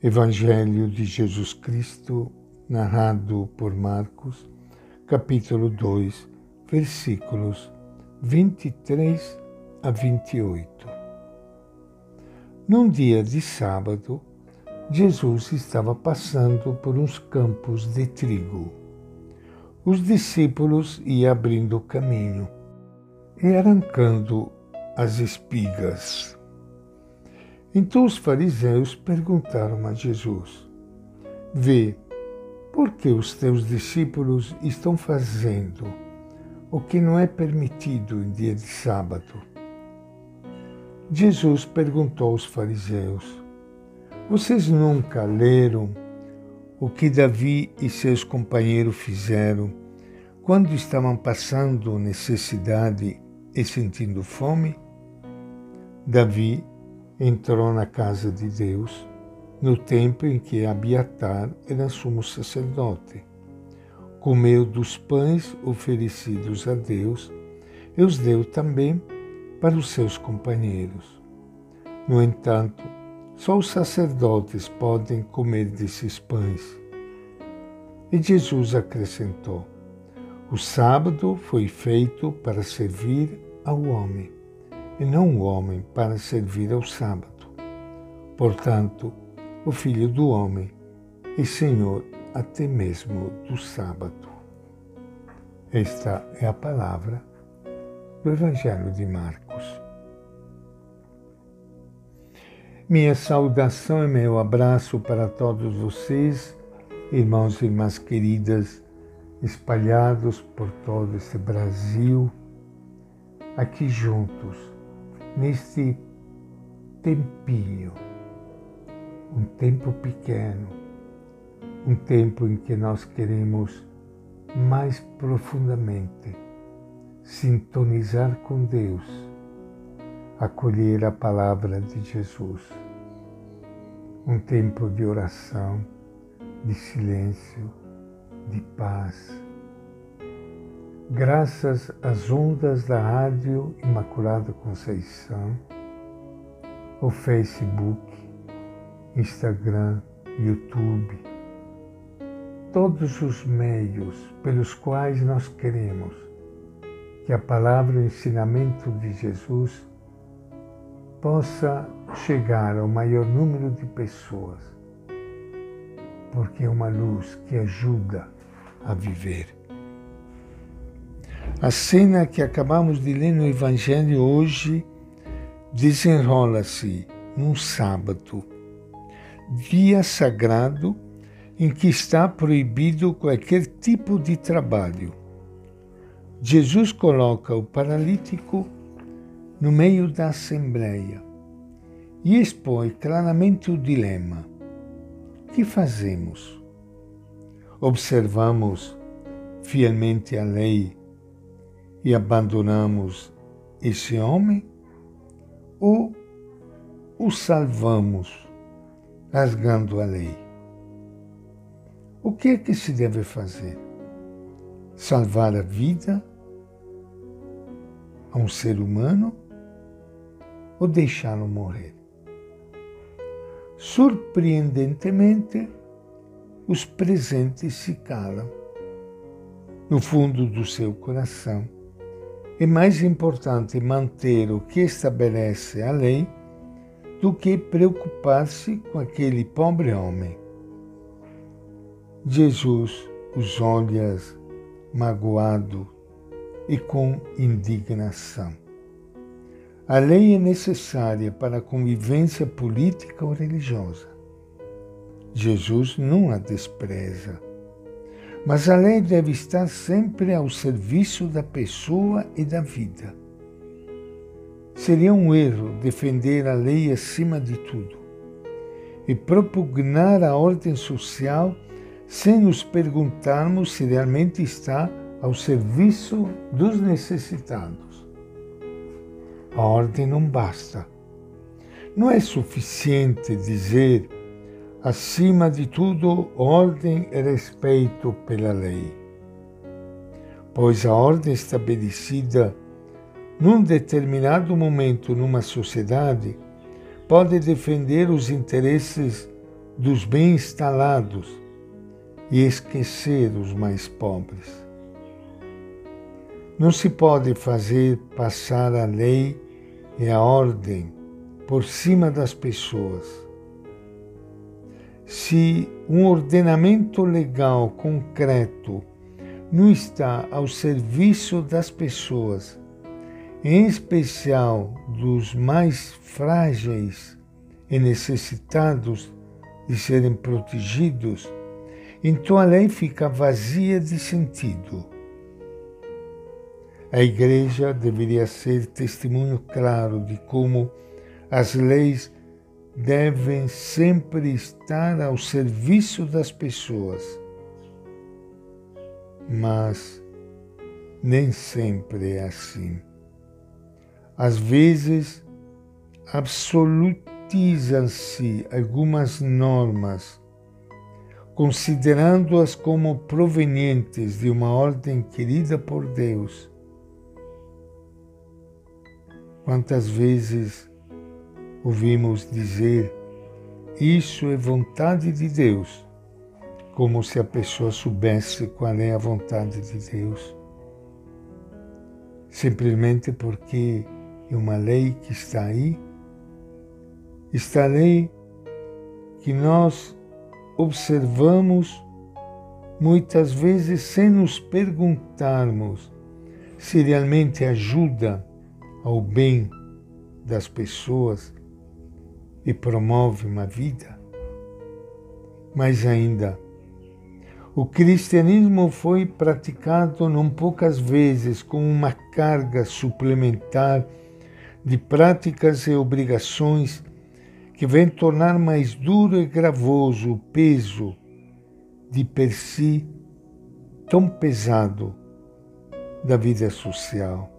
Evangelho de Jesus Cristo, narrado por Marcos, capítulo 2, versículos 23 a 28. Num dia de sábado, Jesus estava passando por uns campos de trigo. Os discípulos iam abrindo o caminho e arrancando as espigas. Então os fariseus perguntaram a Jesus: Vê, por que os teus discípulos estão fazendo o que não é permitido em dia de sábado? Jesus perguntou aos fariseus: Vocês nunca leram o que Davi e seus companheiros fizeram quando estavam passando necessidade e sentindo fome? Davi entrou na casa de Deus no tempo em que Abiatar era sumo sacerdote. Comeu dos pães oferecidos a Deus e os deu também para os seus companheiros. No entanto, só os sacerdotes podem comer desses pães. E Jesus acrescentou: O sábado foi feito para servir ao homem e não o homem para servir ao sábado. Portanto, o Filho do Homem é Senhor até mesmo do sábado. Esta é a palavra do Evangelho de Marcos. Minha saudação e meu abraço para todos vocês, irmãos e irmãs queridas, espalhados por todo este Brasil, aqui juntos neste tempinho, um tempo pequeno, um tempo em que nós queremos mais profundamente sintonizar com Deus, acolher a palavra de Jesus. Um tempo de oração, de silêncio, de paz graças às ondas da Rádio Imaculada Conceição, o Facebook, Instagram, YouTube, todos os meios pelos quais nós queremos que a palavra e o ensinamento de Jesus possa chegar ao maior número de pessoas, porque é uma luz que ajuda a viver. A cena que acabamos de ler no Evangelho hoje desenrola-se num sábado, dia sagrado em que está proibido qualquer tipo de trabalho. Jesus coloca o paralítico no meio da assembleia e expõe claramente o dilema: que fazemos? Observamos fielmente a lei e abandonamos esse homem ou o salvamos rasgando a lei? O que é que se deve fazer? Salvar a vida a um ser humano ou deixá-lo morrer? Surpreendentemente, os presentes se calam no fundo do seu coração é mais importante manter o que estabelece a lei do que preocupar-se com aquele pobre homem. Jesus os olha magoado e com indignação. A lei é necessária para a convivência política ou religiosa. Jesus não a despreza mas a lei deve estar sempre ao serviço da pessoa e da vida. Seria um erro defender a lei acima de tudo e propugnar a ordem social sem nos perguntarmos se realmente está ao serviço dos necessitados. A ordem não basta. Não é suficiente dizer acima de tudo, ordem e respeito pela lei. Pois a ordem estabelecida num determinado momento numa sociedade pode defender os interesses dos bem instalados e esquecer os mais pobres. Não se pode fazer passar a lei e a ordem por cima das pessoas. Se um ordenamento legal concreto não está ao serviço das pessoas, em especial dos mais frágeis e necessitados de serem protegidos, então a lei fica vazia de sentido. A Igreja deveria ser testemunho claro de como as leis devem sempre estar ao serviço das pessoas. Mas nem sempre é assim. Às vezes, absolutizam-se algumas normas, considerando-as como provenientes de uma ordem querida por Deus Quantas vezes ouvimos dizer isso é vontade de Deus, como se a pessoa soubesse qual é a vontade de Deus, simplesmente porque é uma lei que está aí, esta lei que nós observamos muitas vezes sem nos perguntarmos se realmente ajuda ao bem das pessoas e promove uma vida. Mas ainda, o cristianismo foi praticado não poucas vezes com uma carga suplementar de práticas e obrigações que vem tornar mais duro e gravoso o peso de per si tão pesado da vida social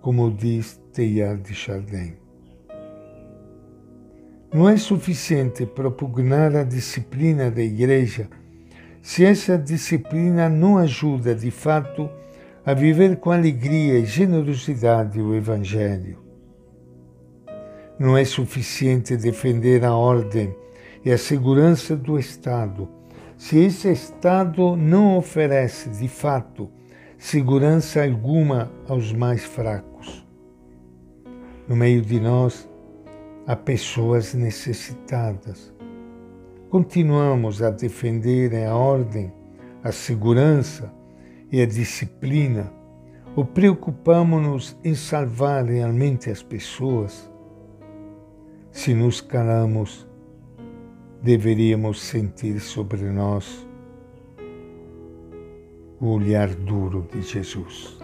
como diz Teilhard de Chardin. Não é suficiente propugnar a disciplina da Igreja se essa disciplina não ajuda de fato a viver com alegria e generosidade o Evangelho. Não é suficiente defender a ordem e a segurança do Estado se esse Estado não oferece de fato segurança alguma aos mais fracos. No meio de nós há pessoas necessitadas. Continuamos a defender a ordem, a segurança e a disciplina ou preocupamos-nos em salvar realmente as pessoas? Se nos calamos, deveríamos sentir sobre nós o olhar duro de Jesus.